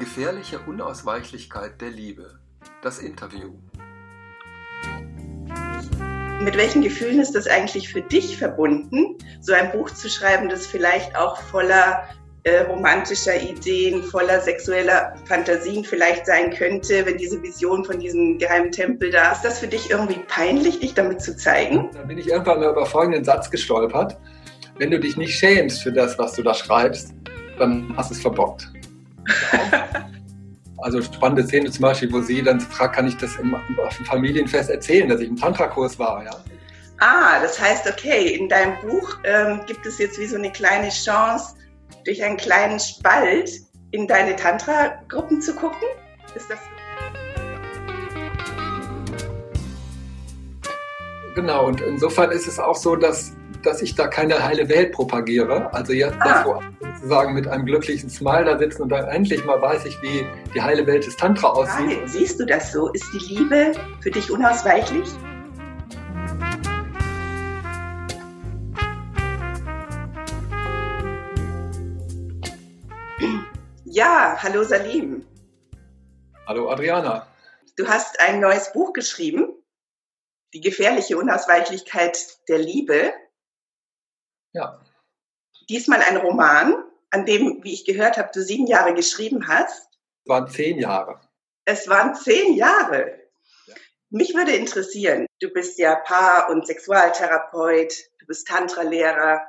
gefährliche Unausweichlichkeit der Liebe. Das Interview. Mit welchen Gefühlen ist das eigentlich für dich verbunden, so ein Buch zu schreiben, das vielleicht auch voller äh, romantischer Ideen, voller sexueller Fantasien vielleicht sein könnte, wenn diese Vision von diesem geheimen Tempel da ist. das für dich irgendwie peinlich, dich damit zu zeigen? Da bin ich irgendwann mal über folgenden Satz gestolpert. Wenn du dich nicht schämst für das, was du da schreibst, dann hast du es verbockt. Also spannende Szene zum Beispiel, wo sie dann fragt, kann ich das im, auf dem Familienfest erzählen, dass ich im Tantra-Kurs war, ja. Ah, das heißt, okay, in deinem Buch ähm, gibt es jetzt wie so eine kleine Chance, durch einen kleinen Spalt in deine Tantra-Gruppen zu gucken? Ist das Genau, und insofern ist es auch so, dass dass ich da keine heile Welt propagiere. Also jetzt ah. wo sozusagen mit einem glücklichen Smile da sitzen und dann endlich mal weiß ich, wie die heile Welt des Tantra aussieht. Frage, siehst du das so? Ist die Liebe für dich unausweichlich? Ja, hallo Salim. Hallo Adriana. Du hast ein neues Buch geschrieben, Die gefährliche Unausweichlichkeit der Liebe. Ja. Diesmal ein Roman, an dem, wie ich gehört habe, du sieben Jahre geschrieben hast. Es waren zehn Jahre. Es waren zehn Jahre. Ja. Mich würde interessieren, du bist ja Paar- und Sexualtherapeut, du bist Tantra-Lehrer,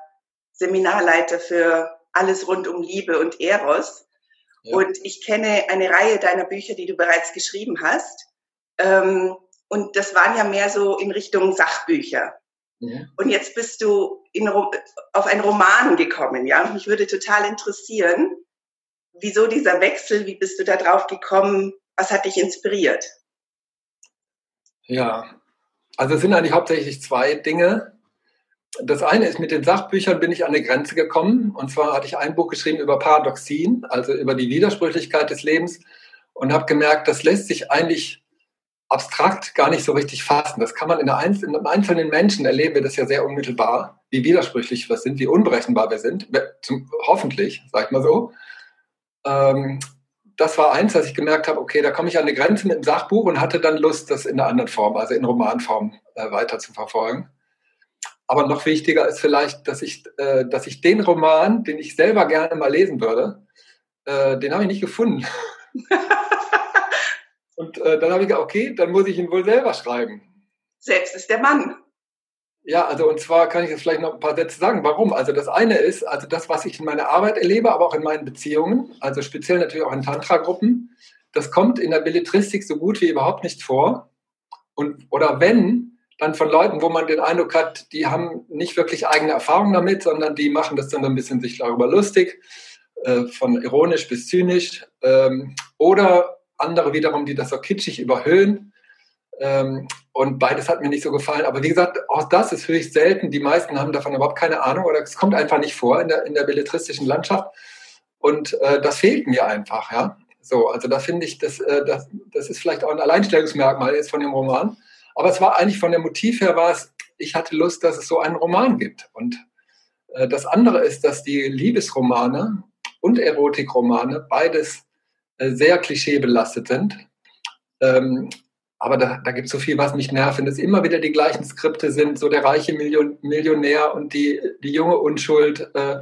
Seminarleiter für alles rund um Liebe und Eros. Ja. Und ich kenne eine Reihe deiner Bücher, die du bereits geschrieben hast. Ähm, und das waren ja mehr so in Richtung Sachbücher. Ja. Und jetzt bist du in, auf einen Roman gekommen, ja. Und mich würde total interessieren, wieso dieser Wechsel, wie bist du da drauf gekommen, was hat dich inspiriert? Ja, also es sind eigentlich hauptsächlich zwei Dinge. Das eine ist, mit den Sachbüchern bin ich an eine Grenze gekommen. Und zwar hatte ich ein Buch geschrieben über Paradoxien, also über die Widersprüchlichkeit des Lebens und habe gemerkt, das lässt sich eigentlich abstrakt gar nicht so richtig fassen. Das kann man in, Einzel in einzelnen Menschen erleben wir das ja sehr unmittelbar, wie widersprüchlich wir sind, wie unberechenbar wir sind. Zum, hoffentlich, sag ich mal so. Ähm, das war eins, dass ich gemerkt habe, okay, da komme ich an eine Grenze mit dem Sachbuch und hatte dann Lust, das in einer anderen Form, also in Romanform, äh, weiter zu verfolgen. Aber noch wichtiger ist vielleicht, dass ich, äh, dass ich den Roman, den ich selber gerne mal lesen würde, äh, den habe ich nicht gefunden. Und äh, dann habe ich gesagt, okay, dann muss ich ihn wohl selber schreiben. Selbst ist der Mann. Ja, also und zwar kann ich jetzt vielleicht noch ein paar Sätze sagen. Warum? Also das eine ist, also das, was ich in meiner Arbeit erlebe, aber auch in meinen Beziehungen, also speziell natürlich auch in Tantra-Gruppen, das kommt in der Belletristik so gut wie überhaupt nicht vor. Und, oder wenn, dann von Leuten, wo man den Eindruck hat, die haben nicht wirklich eigene Erfahrungen damit, sondern die machen das dann ein bisschen sich darüber lustig, äh, von ironisch bis zynisch. Ähm, oder andere wiederum, die das so kitschig überhöhen. Ähm, und beides hat mir nicht so gefallen. Aber wie gesagt, auch das ist höchst selten. Die meisten haben davon überhaupt keine Ahnung oder es kommt einfach nicht vor in der, in der belletristischen Landschaft. Und äh, das fehlt mir einfach, ja. So, also da finde ich, das, äh, das, das ist vielleicht auch ein Alleinstellungsmerkmal jetzt von dem Roman. Aber es war eigentlich von dem Motiv her war es, ich hatte Lust, dass es so einen Roman gibt. Und äh, das andere ist, dass die Liebesromane und Erotikromane beides sehr klischeebelastet sind. Ähm, aber da, da gibt es so viel, was mich nervt, wenn es immer wieder die gleichen Skripte sind, so der reiche Million, Millionär und die, die junge Unschuld äh,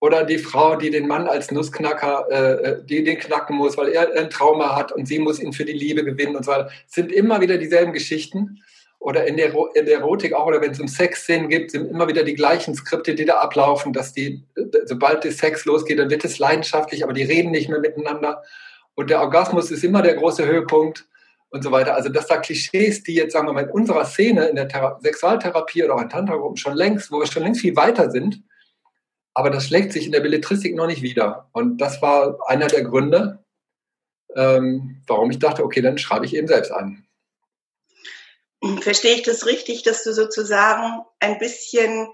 oder die Frau, die den Mann als Nussknacker, äh, äh die den knacken muss, weil er ein Trauma hat und sie muss ihn für die Liebe gewinnen und so weiter. Es sind immer wieder dieselben Geschichten. Oder in der, in der Erotik auch, oder wenn es um Sexszenen gibt, sind immer wieder die gleichen Skripte, die da ablaufen, dass die, sobald der Sex losgeht, dann wird es leidenschaftlich, aber die reden nicht mehr miteinander und der Orgasmus ist immer der große Höhepunkt und so weiter. Also dass da Klischees, die jetzt, sagen wir mal, in unserer Szene, in der Thera Sexualtherapie oder auch in Tantra-Gruppen schon längst, wo wir schon längst viel weiter sind, aber das schlägt sich in der Belletristik noch nicht wieder. Und das war einer der Gründe, ähm, warum ich dachte, okay, dann schreibe ich eben selbst an. Verstehe ich das richtig, dass du sozusagen ein bisschen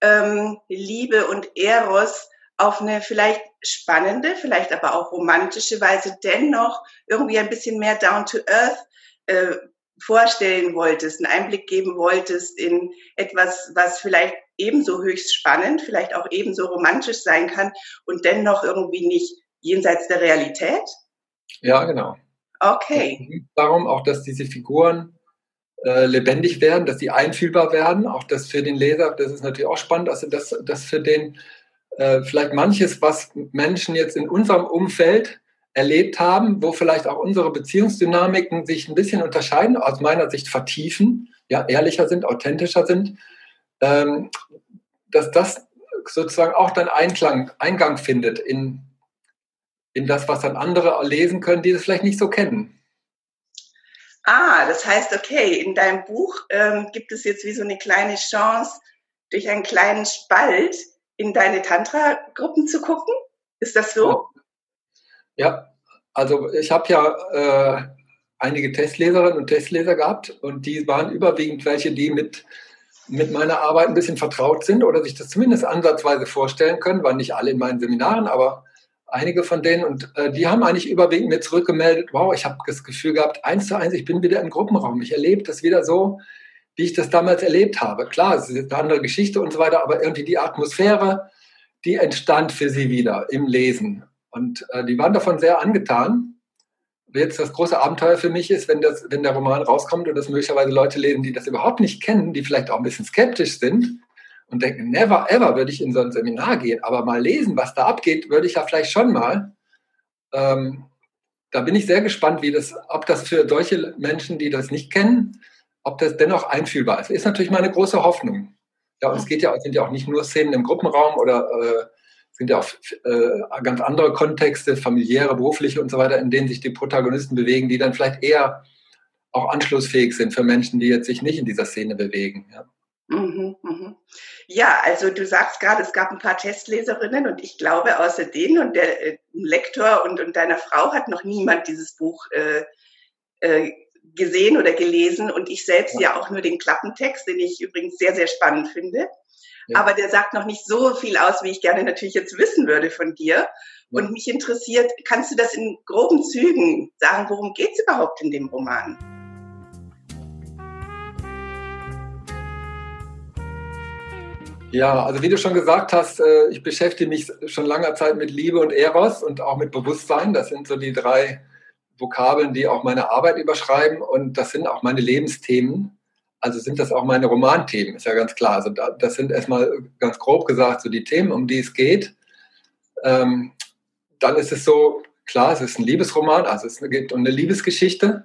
ähm, Liebe und Eros auf eine vielleicht spannende, vielleicht aber auch romantische Weise dennoch irgendwie ein bisschen mehr down to earth äh, vorstellen wolltest, einen Einblick geben wolltest in etwas, was vielleicht ebenso höchst spannend, vielleicht auch ebenso romantisch sein kann und dennoch irgendwie nicht jenseits der Realität? Ja, genau. Okay. Darum auch, dass diese Figuren äh, lebendig werden, dass sie einfühlbar werden. Auch das für den Leser, das ist natürlich auch spannend, also dass das für den äh, vielleicht manches, was Menschen jetzt in unserem Umfeld erlebt haben, wo vielleicht auch unsere Beziehungsdynamiken sich ein bisschen unterscheiden, aus meiner Sicht vertiefen, ja, ehrlicher sind, authentischer sind, ähm, dass das sozusagen auch dann Einklang, Eingang findet in, in das, was dann andere lesen können, die das vielleicht nicht so kennen. Ah, das heißt, okay, in deinem Buch ähm, gibt es jetzt wie so eine kleine Chance, durch einen kleinen Spalt in deine Tantra-Gruppen zu gucken? Ist das so? Ja, also ich habe ja äh, einige Testleserinnen und Testleser gehabt und die waren überwiegend welche, die mit, mit meiner Arbeit ein bisschen vertraut sind oder sich das zumindest ansatzweise vorstellen können. Waren nicht alle in meinen Seminaren, aber einige von denen und äh, die haben eigentlich überwiegend mir zurückgemeldet, wow, ich habe das Gefühl gehabt, eins zu eins, ich bin wieder im Gruppenraum. Ich erlebe das wieder so, wie ich das damals erlebt habe. Klar, es ist eine andere Geschichte und so weiter, aber irgendwie die Atmosphäre, die entstand für sie wieder im Lesen. Und äh, die waren davon sehr angetan. Jetzt das große Abenteuer für mich ist, wenn, das, wenn der Roman rauskommt und das möglicherweise Leute lesen, die das überhaupt nicht kennen, die vielleicht auch ein bisschen skeptisch sind und denken, never ever würde ich in so ein Seminar gehen, aber mal lesen, was da abgeht, würde ich ja vielleicht schon mal. Ähm, da bin ich sehr gespannt, wie das, ob das für solche Menschen, die das nicht kennen, ob das dennoch einfühlbar ist. Ist natürlich meine große Hoffnung. Ja, und es geht ja, sind ja auch nicht nur Szenen im Gruppenraum oder äh, sind ja auch äh, ganz andere Kontexte, familiäre, berufliche und so weiter, in denen sich die Protagonisten bewegen, die dann vielleicht eher auch anschlussfähig sind für Menschen, die jetzt sich nicht in dieser Szene bewegen. Ja. Mhm, mhm. Ja, also du sagst gerade, es gab ein paar Testleserinnen und ich glaube, außer denen und der äh, Lektor und, und deiner Frau hat noch niemand dieses Buch äh, äh, gesehen oder gelesen und ich selbst ja. auch nur den Klappentext, den ich übrigens sehr, sehr spannend finde. Ja. Aber der sagt noch nicht so viel aus, wie ich gerne natürlich jetzt wissen würde von dir. Und mich interessiert, kannst du das in groben Zügen sagen, worum geht es überhaupt in dem Roman? Ja, also wie du schon gesagt hast, äh, ich beschäftige mich schon langer Zeit mit Liebe und Eros und auch mit Bewusstsein. Das sind so die drei Vokabeln, die auch meine Arbeit überschreiben und das sind auch meine Lebensthemen. Also sind das auch meine Romanthemen, ist ja ganz klar. Also das sind erstmal ganz grob gesagt so die Themen, um die es geht. Ähm, dann ist es so, klar, es ist ein Liebesroman, also es geht um eine Liebesgeschichte.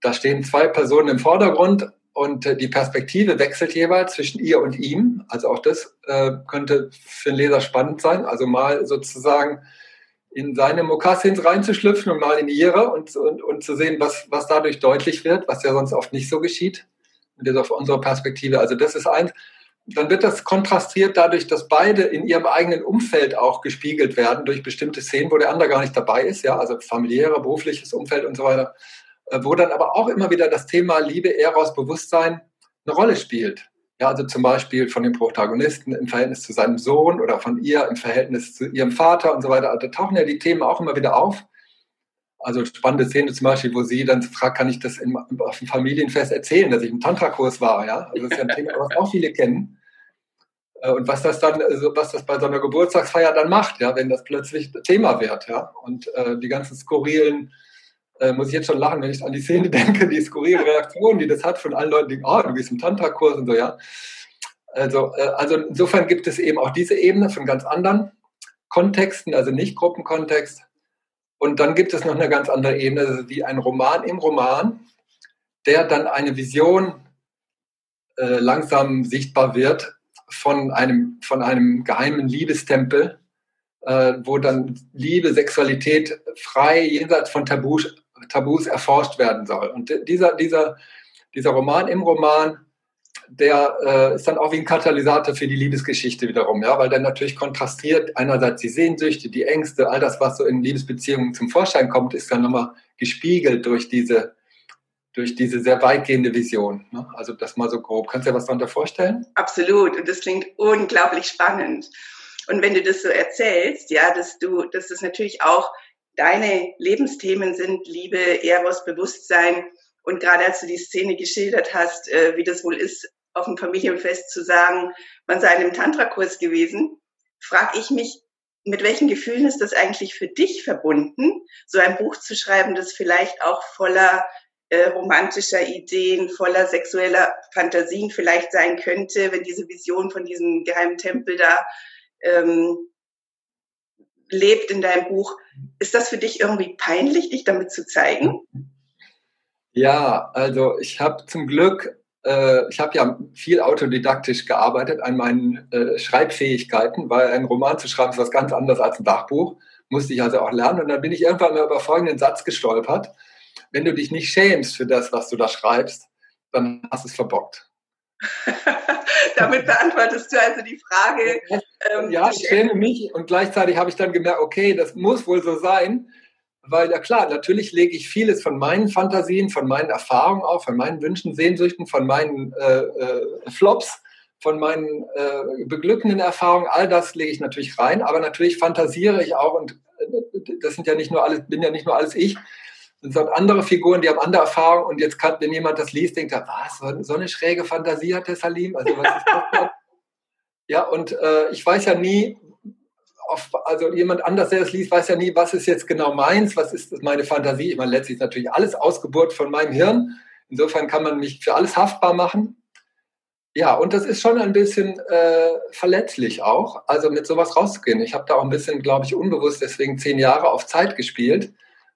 Da stehen zwei Personen im Vordergrund und die Perspektive wechselt jeweils zwischen ihr und ihm. Also auch das äh, könnte für den Leser spannend sein. Also mal sozusagen in seine Mokassins reinzuschlüpfen und mal in ihre und, und, und zu sehen, was, was dadurch deutlich wird, was ja sonst oft nicht so geschieht. Und das auf unsere Perspektive. Also das ist eins. Dann wird das kontrastiert dadurch, dass beide in ihrem eigenen Umfeld auch gespiegelt werden durch bestimmte Szenen, wo der andere gar nicht dabei ist, ja, also familiäre, berufliches Umfeld und so weiter, äh, wo dann aber auch immer wieder das Thema Liebe, Eros, Bewusstsein eine Rolle spielt. Ja, also zum Beispiel von dem Protagonisten im Verhältnis zu seinem Sohn oder von ihr im Verhältnis zu ihrem Vater und so weiter. Also da tauchen ja die Themen auch immer wieder auf. Also spannende Szene zum Beispiel, wo sie dann fragt, kann ich das in, auf dem Familienfest erzählen, dass ich im Tantra-Kurs war, ja? Also das ist ja ein Thema, was auch viele kennen. Äh, und was das dann, also was das bei so einer Geburtstagsfeier dann macht, ja, wenn das plötzlich Thema wird, ja. Und äh, die ganzen skurrilen äh, muss ich jetzt schon lachen, wenn ich an die Szene denke, die skurrile Reaktion, die das hat von allen Leuten, die, oh, du gehst im Tantra-Kurs und so, ja. Also, äh, also insofern gibt es eben auch diese Ebene von ganz anderen Kontexten, also nicht Gruppenkontext. Und dann gibt es noch eine ganz andere Ebene, also wie ein Roman im Roman, der dann eine Vision äh, langsam sichtbar wird von einem, von einem geheimen Liebestempel, äh, wo dann Liebe, Sexualität frei jenseits von Tabus Tabus erforscht werden soll. Und dieser, dieser, dieser Roman im Roman, der äh, ist dann auch wie ein Katalysator für die Liebesgeschichte wiederum, ja, weil der natürlich kontrastiert einerseits die Sehnsüchte, die Ängste, all das, was so in Liebesbeziehungen zum Vorschein kommt, ist dann nochmal gespiegelt durch diese, durch diese sehr weitgehende Vision. Ne? Also das mal so grob. Kannst du dir was darunter vorstellen? Absolut. Und das klingt unglaublich spannend. Und wenn du das so erzählst, ja, dass du, dass das natürlich auch deine Lebensthemen sind Liebe, Eros, Bewusstsein. Und gerade als du die Szene geschildert hast, äh, wie das wohl ist, auf dem Familienfest zu sagen, man sei in einem Tantra-Kurs gewesen, frage ich mich, mit welchen Gefühlen ist das eigentlich für dich verbunden, so ein Buch zu schreiben, das vielleicht auch voller äh, romantischer Ideen, voller sexueller Fantasien vielleicht sein könnte, wenn diese Vision von diesem geheimen Tempel da ähm, lebt in deinem Buch. Ist das für dich irgendwie peinlich, dich damit zu zeigen? Ja, also ich habe zum Glück, äh, ich habe ja viel autodidaktisch gearbeitet an meinen äh, Schreibfähigkeiten, weil ein Roman zu schreiben ist was ganz anderes als ein Dachbuch. Musste ich also auch lernen. Und dann bin ich irgendwann mal über folgenden Satz gestolpert. Wenn du dich nicht schämst für das, was du da schreibst, dann hast du es verbockt. Damit beantwortest du also die Frage. Ähm, ja, ich schäme mich. Und gleichzeitig habe ich dann gemerkt, okay, das muss wohl so sein, weil ja klar, natürlich lege ich vieles von meinen Fantasien, von meinen Erfahrungen auf, von meinen Wünschen, Sehnsüchten, von meinen äh, äh, Flops, von meinen äh, beglückenden Erfahrungen, all das lege ich natürlich rein, aber natürlich fantasiere ich auch und äh, das sind ja nicht nur alles, bin ja nicht nur alles ich, sind andere Figuren, die haben andere Erfahrungen und jetzt kann, wenn jemand das liest, denkt er, was, so eine schräge Fantasie hat der Salim? Also was ist das ja, und äh, ich weiß ja nie, auf, also jemand anders, der es liest, weiß ja nie, was ist jetzt genau meins, was ist meine Fantasie. Ich meine, letztlich ist natürlich alles Ausgeburt von meinem Hirn. Insofern kann man mich für alles haftbar machen. Ja, und das ist schon ein bisschen äh, verletzlich auch, also mit sowas rauszugehen. Ich habe da auch ein bisschen, glaube ich, unbewusst deswegen zehn Jahre auf Zeit gespielt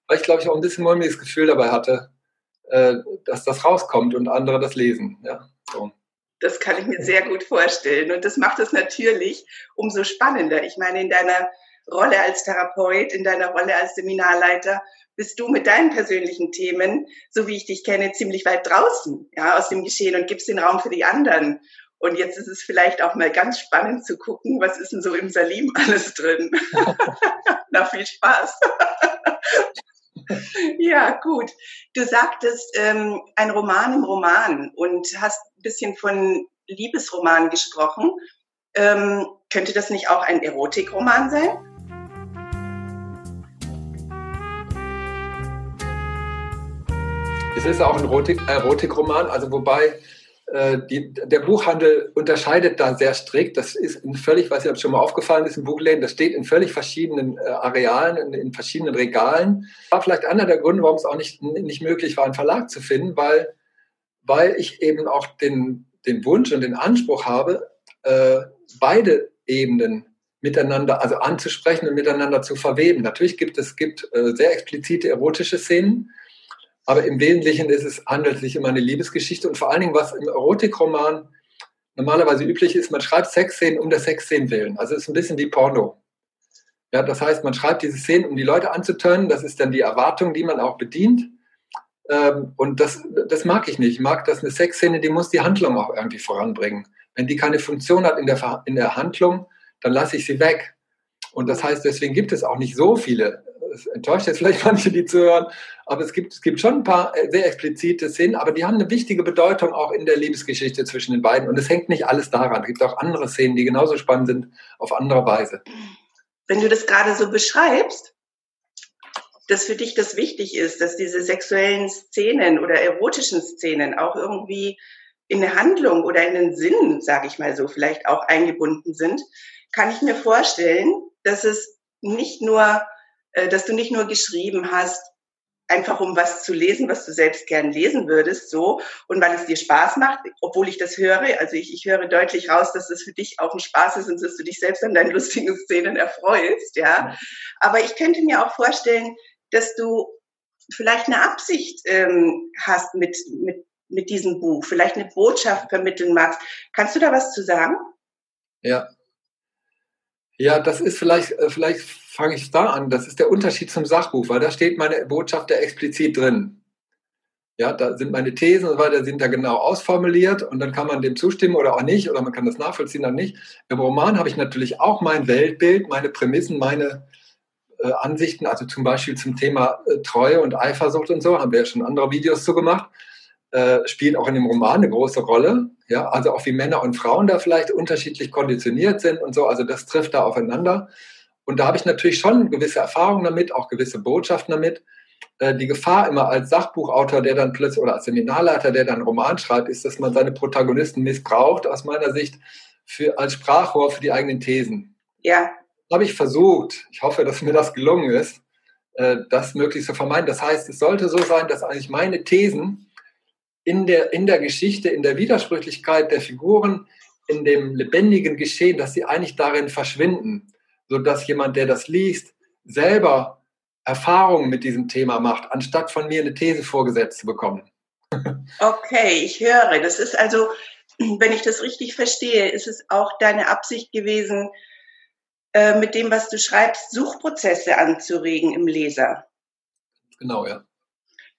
weil ich glaube ich auch ein bisschen mulmiges Gefühl dabei hatte, äh, dass das rauskommt und andere das lesen. Ja, so. Das kann ich mir sehr gut vorstellen. Und das macht es natürlich umso spannender. Ich meine, in deiner Rolle als Therapeut, in deiner Rolle als Seminarleiter, bist du mit deinen persönlichen Themen, so wie ich dich kenne, ziemlich weit draußen, ja, aus dem Geschehen und gibst den Raum für die anderen. Und jetzt ist es vielleicht auch mal ganz spannend zu gucken, was ist denn so im Salim alles drin. Na, viel Spaß. ja, gut. Du sagtest ähm, ein Roman im Roman und hast ein bisschen von Liebesroman gesprochen. Ähm, könnte das nicht auch ein Erotikroman sein? Es ist auch ein Erotik Erotikroman, also wobei die, der Buchhandel unterscheidet da sehr strikt. Das ist in völlig, was ja schon mal aufgefallen ist, in Buchläden, das steht in völlig verschiedenen äh, Arealen, in, in, verschiedenen Regalen. War vielleicht einer der Gründe, warum es auch nicht, nicht möglich war, einen Verlag zu finden, weil, weil ich eben auch den, den Wunsch und den Anspruch habe, äh, beide Ebenen miteinander, also anzusprechen und miteinander zu verweben. Natürlich gibt es gibt, äh, sehr explizite erotische Szenen, aber im Wesentlichen ist es, handelt es sich um eine Liebesgeschichte und vor allen Dingen, was im Erotikroman normalerweise üblich ist, man schreibt Sexszenen um der Sexszenen willen. Also es ist ein bisschen wie Porno. Ja, das heißt, man schreibt diese Szenen, um die Leute anzutönen. Das ist dann die Erwartung, die man auch bedient. Ähm, und das, das mag ich nicht. Ich mag, dass eine Sexszene, die muss die Handlung auch irgendwie voranbringen. Wenn die keine Funktion hat in der, in der Handlung, dann lasse ich sie weg. Und das heißt, deswegen gibt es auch nicht so viele es enttäuscht jetzt vielleicht manche, die zuhören, aber es gibt, es gibt schon ein paar äh, sehr explizite Szenen, aber die haben eine wichtige Bedeutung auch in der Liebesgeschichte zwischen den beiden. Und es hängt nicht alles daran. Es gibt auch andere Szenen, die genauso spannend sind, auf andere Weise. Wenn du das gerade so beschreibst, dass für dich das wichtig ist, dass diese sexuellen Szenen oder erotischen Szenen auch irgendwie in eine Handlung oder in den Sinn, sage ich mal so, vielleicht auch eingebunden sind, kann ich mir vorstellen, dass es nicht nur dass du nicht nur geschrieben hast, einfach um was zu lesen, was du selbst gern lesen würdest, so, und weil es dir Spaß macht, obwohl ich das höre, also ich, ich höre deutlich raus, dass das für dich auch ein Spaß ist und dass du dich selbst an deinen lustigen Szenen erfreust, ja. Aber ich könnte mir auch vorstellen, dass du vielleicht eine Absicht ähm, hast mit, mit, mit diesem Buch, vielleicht eine Botschaft vermitteln magst. Kannst du da was zu sagen? Ja. Ja, das ist vielleicht, äh, vielleicht fange ich da an. Das ist der Unterschied zum Sachbuch, weil da steht meine Botschaft ja explizit drin. Ja, da sind meine Thesen und so weiter, sind da genau ausformuliert und dann kann man dem zustimmen oder auch nicht oder man kann das nachvollziehen oder nicht. Im Roman habe ich natürlich auch mein Weltbild, meine Prämissen, meine äh, Ansichten, also zum Beispiel zum Thema äh, Treue und Eifersucht und so, haben wir ja schon andere Videos zu gemacht, äh, spielt auch in dem Roman eine große Rolle. Ja, also auch wie Männer und Frauen da vielleicht unterschiedlich konditioniert sind und so, also das trifft da aufeinander. Und da habe ich natürlich schon gewisse Erfahrungen damit, auch gewisse Botschaften damit. Äh, die Gefahr immer als Sachbuchautor, der dann plötzlich, oder als Seminarleiter, der dann einen Roman schreibt, ist, dass man seine Protagonisten missbraucht, aus meiner Sicht, für, als Sprachrohr für die eigenen Thesen. Ja. habe ich versucht. Ich hoffe, dass mir das gelungen ist, äh, das möglichst zu vermeiden. Das heißt, es sollte so sein, dass eigentlich meine Thesen in der, in der Geschichte, in der Widersprüchlichkeit der Figuren, in dem lebendigen Geschehen, dass sie eigentlich darin verschwinden, sodass jemand, der das liest, selber Erfahrungen mit diesem Thema macht, anstatt von mir eine These vorgesetzt zu bekommen. Okay, ich höre. Das ist also, wenn ich das richtig verstehe, ist es auch deine Absicht gewesen, äh, mit dem, was du schreibst, Suchprozesse anzuregen im Leser. Genau, ja.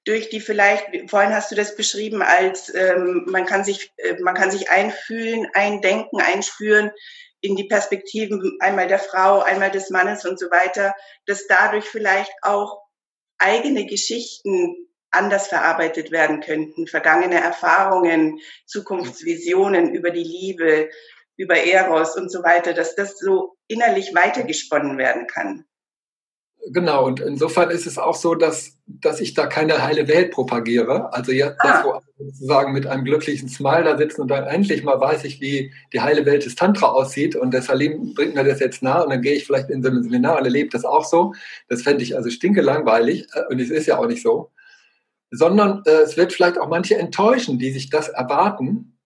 Durch die vielleicht, vorhin hast du das beschrieben als, ähm, man kann sich, äh, man kann sich einfühlen, eindenken, einspüren in die Perspektiven einmal der Frau, einmal des Mannes und so weiter, dass dadurch vielleicht auch eigene Geschichten anders verarbeitet werden könnten, vergangene Erfahrungen, Zukunftsvisionen über die Liebe, über Eros und so weiter, dass das so innerlich weitergesponnen werden kann. Genau, und insofern ist es auch so, dass, dass ich da keine heile Welt propagiere. Also jetzt, ah. wo sozusagen mit einem glücklichen Smile da sitzen und dann endlich mal weiß ich, wie die heile Welt des Tantra aussieht und der Salim bringt mir das jetzt nah und dann gehe ich vielleicht in so ein Seminar und erlebe das auch so. Das fände ich also stinke langweilig äh, und es ist ja auch nicht so. Sondern äh, es wird vielleicht auch manche enttäuschen, die sich das erwarten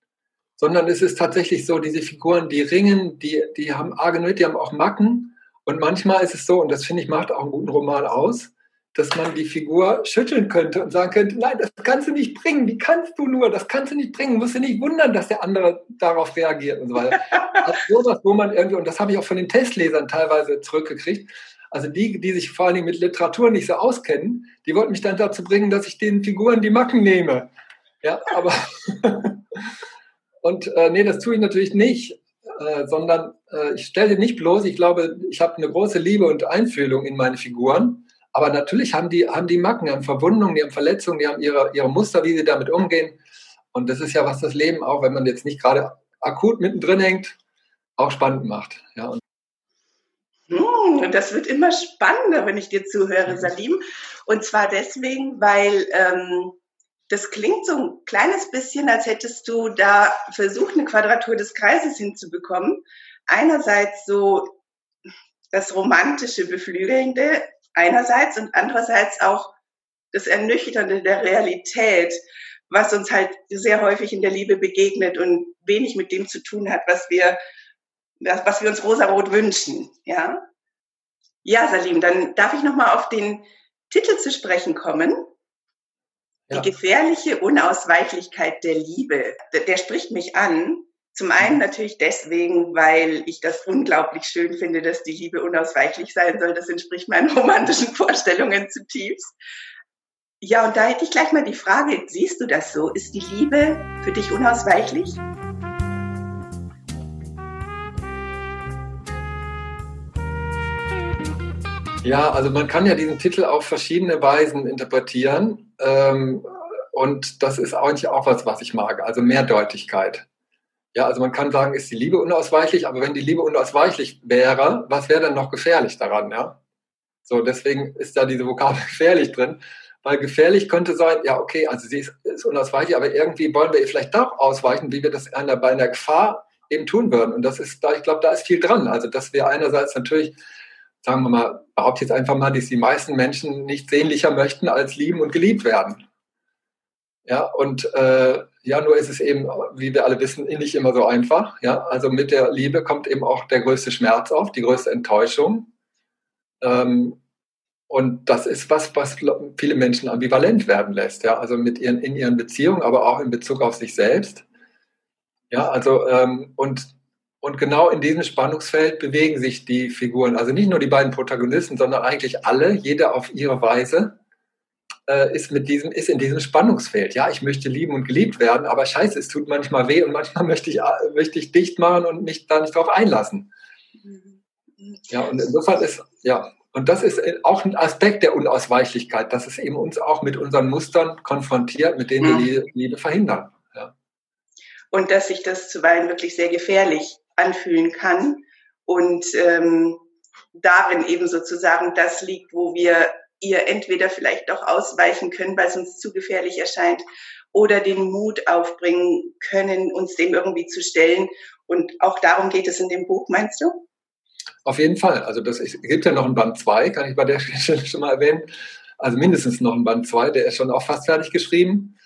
sondern es ist tatsächlich so, diese Figuren, die ringen, die, die haben arge die haben auch Macken. Und manchmal ist es so, und das finde ich macht auch einen guten Roman aus, dass man die Figur schütteln könnte und sagen könnte, nein, das kannst du nicht bringen, wie kannst du nur, das kannst du nicht bringen, musst du nicht wundern, dass der andere darauf reagiert und so weiter. Also sowas, wo man irgendwie, und das habe ich auch von den Testlesern teilweise zurückgekriegt, also die, die sich vor allen Dingen mit Literatur nicht so auskennen, die wollten mich dann dazu bringen, dass ich den Figuren die Macken nehme. Ja, aber Und äh, nee, das tue ich natürlich nicht, äh, sondern äh, ich stelle nicht bloß, ich glaube, ich habe eine große Liebe und Einfühlung in meine Figuren. Aber natürlich haben die, haben die Macken, die haben Verwundungen, die haben Verletzungen, die haben ihre, ihre Muster, wie sie damit umgehen. Und das ist ja, was das Leben auch, wenn man jetzt nicht gerade akut mittendrin hängt, auch spannend macht. Ja, und hm, das wird immer spannender, wenn ich dir zuhöre, Salim. Und zwar deswegen, weil ähm, das klingt so ein kleines bisschen, als hättest du da versucht, eine Quadratur des Kreises hinzubekommen. Einerseits so das romantische, beflügelnde einerseits und andererseits auch das Ernüchternde der Realität, was uns halt sehr häufig in der Liebe begegnet und wenig mit dem zu tun hat, was wir, was wir uns rosarot wünschen, ja. Ja, Salim, dann darf ich nochmal auf den Titel zu sprechen kommen. Die gefährliche Unausweichlichkeit der Liebe, der, der spricht mich an. Zum einen natürlich deswegen, weil ich das unglaublich schön finde, dass die Liebe unausweichlich sein soll. Das entspricht meinen romantischen Vorstellungen zutiefst. Ja, und da hätte ich gleich mal die Frage, siehst du das so? Ist die Liebe für dich unausweichlich? Ja, also man kann ja diesen Titel auf verschiedene Weisen interpretieren. Ähm, und das ist eigentlich auch was, was ich mag, also Mehrdeutigkeit. Ja, also man kann sagen, ist die Liebe unausweichlich, aber wenn die Liebe unausweichlich wäre, was wäre dann noch gefährlich daran, ja? So, deswegen ist da diese Vokabel gefährlich drin, weil gefährlich könnte sein, ja, okay, also sie ist, ist unausweichlich, aber irgendwie wollen wir ihr vielleicht doch ausweichen, wie wir das einer, bei einer Gefahr eben tun würden. Und das ist da, ich glaube, da ist viel dran. Also, dass wir einerseits natürlich sagen wir mal, behaupte jetzt einfach mal, dass die meisten Menschen nicht sehnlicher möchten, als lieben und geliebt werden. Ja, und äh, ja, nur ist es eben, wie wir alle wissen, nicht immer so einfach. Ja, also mit der Liebe kommt eben auch der größte Schmerz auf, die größte Enttäuschung. Ähm, und das ist was, was viele Menschen ambivalent werden lässt. Ja, also mit ihren, in ihren Beziehungen, aber auch in Bezug auf sich selbst. Ja, also, ähm, und und genau in diesem Spannungsfeld bewegen sich die Figuren. Also nicht nur die beiden Protagonisten, sondern eigentlich alle, jeder auf ihre Weise, äh, ist, mit diesem, ist in diesem Spannungsfeld. Ja, ich möchte lieben und geliebt werden, aber scheiße, es tut manchmal weh und manchmal möchte ich, äh, möchte ich dicht machen und mich da nicht drauf einlassen. Ja, und insofern ist, ja, und das ist auch ein Aspekt der Unausweichlichkeit, dass es eben uns auch mit unseren Mustern konfrontiert, mit denen wir die Liebe verhindern. Ja. Und dass sich das zuweilen wirklich sehr gefährlich anfühlen kann und ähm, darin eben sozusagen das liegt, wo wir ihr entweder vielleicht doch ausweichen können, weil es uns zu gefährlich erscheint, oder den Mut aufbringen können, uns dem irgendwie zu stellen. Und auch darum geht es in dem Buch, meinst du? Auf jeden Fall. Also das es gibt ja noch ein Band 2, kann ich bei der Stelle schon mal erwähnen. Also mindestens noch ein Band 2, der ist schon auch fast fertig geschrieben.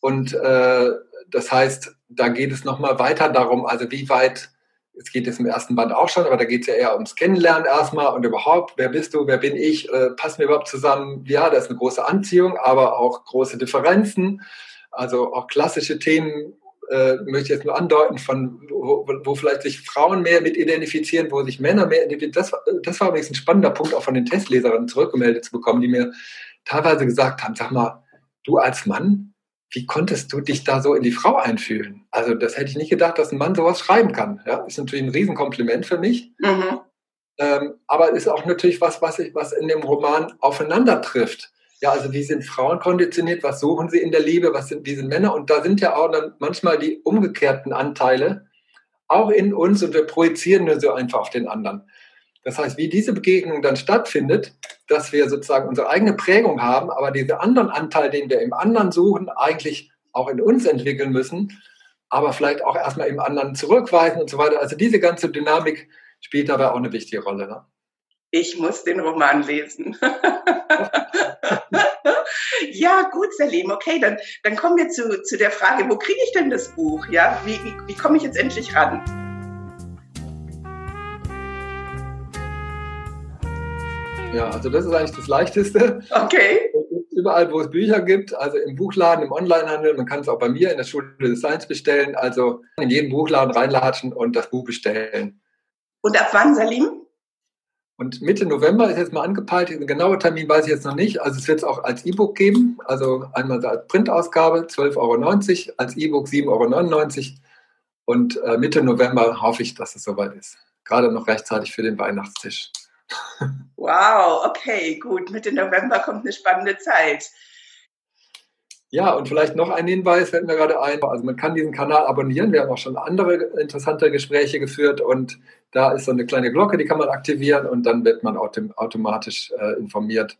Und äh, das heißt, da geht es nochmal weiter darum, also wie weit, es geht jetzt im ersten Band auch schon, aber da geht es ja eher ums Kennenlernen erstmal und überhaupt, wer bist du, wer bin ich, äh, passen wir überhaupt zusammen? Ja, da ist eine große Anziehung, aber auch große Differenzen. Also auch klassische Themen äh, möchte ich jetzt nur andeuten, von wo, wo, vielleicht sich Frauen mehr mit identifizieren, wo sich Männer mehr identifizieren. Das, das war übrigens ein spannender Punkt, auch von den Testleserinnen zurückgemeldet zu bekommen, die mir teilweise gesagt haben, sag mal, du als Mann, wie konntest du dich da so in die Frau einfühlen? Also das hätte ich nicht gedacht, dass ein Mann sowas schreiben kann. Ja, ist natürlich ein Riesenkompliment für mich. Mhm. Ähm, aber ist auch natürlich was, was, ich, was in dem Roman aufeinander trifft. Ja, also wie sind Frauen konditioniert? Was suchen sie in der Liebe? Was sind, wie sind Männer? Und da sind ja auch dann manchmal die umgekehrten Anteile auch in uns und wir projizieren nur so einfach auf den anderen. Das heißt, wie diese Begegnung dann stattfindet, dass wir sozusagen unsere eigene Prägung haben, aber diese anderen Anteil, den wir im anderen suchen, eigentlich auch in uns entwickeln müssen, aber vielleicht auch erstmal im anderen zurückweisen und so weiter. Also diese ganze Dynamik spielt dabei auch eine wichtige Rolle. Ne? Ich muss den Roman lesen. ja, gut, Salim. Okay, dann, dann kommen wir zu, zu der Frage, wo kriege ich denn das Buch? Ja, wie, wie, wie komme ich jetzt endlich ran? Ja, also das ist eigentlich das Leichteste. Okay. Überall, wo es Bücher gibt, also im Buchladen, im Onlinehandel, man kann es auch bei mir in der Schule des Science bestellen, also in jeden Buchladen reinlatschen und das Buch bestellen. Und ab wann, Salim? Und Mitte November ist jetzt mal angepeilt, den genauen Termin weiß ich jetzt noch nicht. Also es wird es auch als E-Book geben, also einmal als Printausgabe 12,90 Euro, als E-Book 7,99 Euro. Und äh, Mitte November hoffe ich, dass es soweit ist. Gerade noch rechtzeitig für den Weihnachtstisch. Wow, okay, gut. Mitte November kommt eine spannende Zeit. Ja, und vielleicht noch ein Hinweis fällt mir gerade ein. Also man kann diesen Kanal abonnieren. Wir haben auch schon andere interessante Gespräche geführt und da ist so eine kleine Glocke, die kann man aktivieren und dann wird man autom automatisch äh, informiert,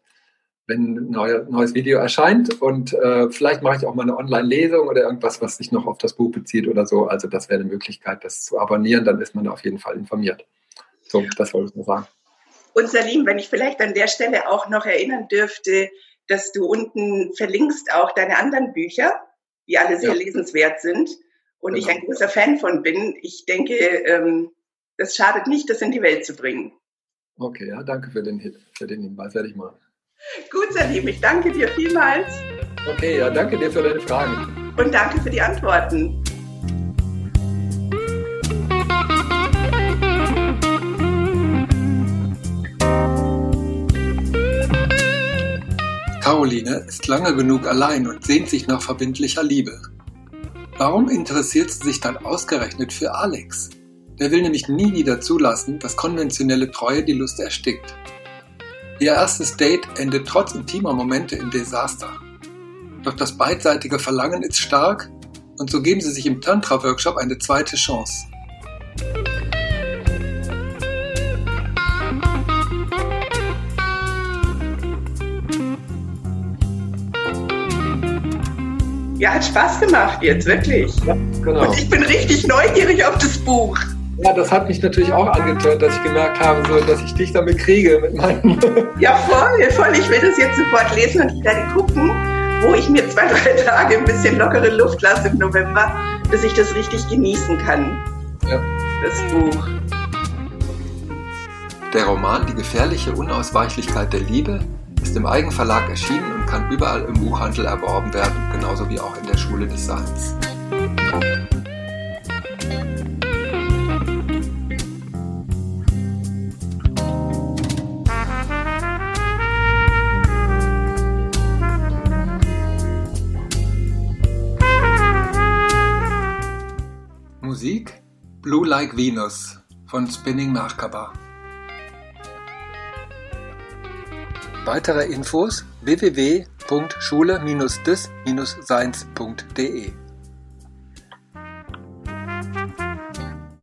wenn ein neue, neues Video erscheint. Und äh, vielleicht mache ich auch mal eine Online-Lesung oder irgendwas, was sich noch auf das Buch bezieht oder so. Also das wäre eine Möglichkeit, das zu abonnieren. Dann ist man auf jeden Fall informiert. So, das wollte ich nur sagen. Und Salim, wenn ich vielleicht an der Stelle auch noch erinnern dürfte, dass du unten verlinkst auch deine anderen Bücher, die alle sehr ja. lesenswert sind und genau. ich ein großer Fan von bin. Ich denke, ähm, das schadet nicht, das in die Welt zu bringen. Okay, ja, danke für den, für den Hinweis, werde ich machen. Gut, Salim, ich danke dir vielmals. Okay, ja, danke dir für deine Fragen. Und danke für die Antworten. Caroline ist lange genug allein und sehnt sich nach verbindlicher Liebe. Warum interessiert sie sich dann ausgerechnet für Alex? Der will nämlich nie wieder zulassen, dass konventionelle Treue die Lust erstickt. Ihr erstes Date endet trotz intimer Momente im Desaster. Doch das beidseitige Verlangen ist stark und so geben sie sich im Tantra-Workshop eine zweite Chance. Ja, hat Spaß gemacht jetzt, wirklich. Ja, genau. Und ich bin richtig neugierig auf das Buch. Ja, das hat mich natürlich auch angetört, dass ich gemerkt habe, so, dass ich dich damit kriege mit meinen. ja, voll, voll. Ich will das jetzt sofort lesen und ich werde gucken, wo ich mir zwei, drei Tage ein bisschen lockere Luft lasse im November, bis ich das richtig genießen kann. Ja. Das Buch. Der Roman Die gefährliche Unausweichlichkeit der Liebe ist im Eigenverlag erschienen und kann überall im Buchhandel erworben werden, genauso wie auch in der Schule des Seins. Musik Blue Like Venus von Spinning Merkaba. Weitere Infos www.schule-des-seins.de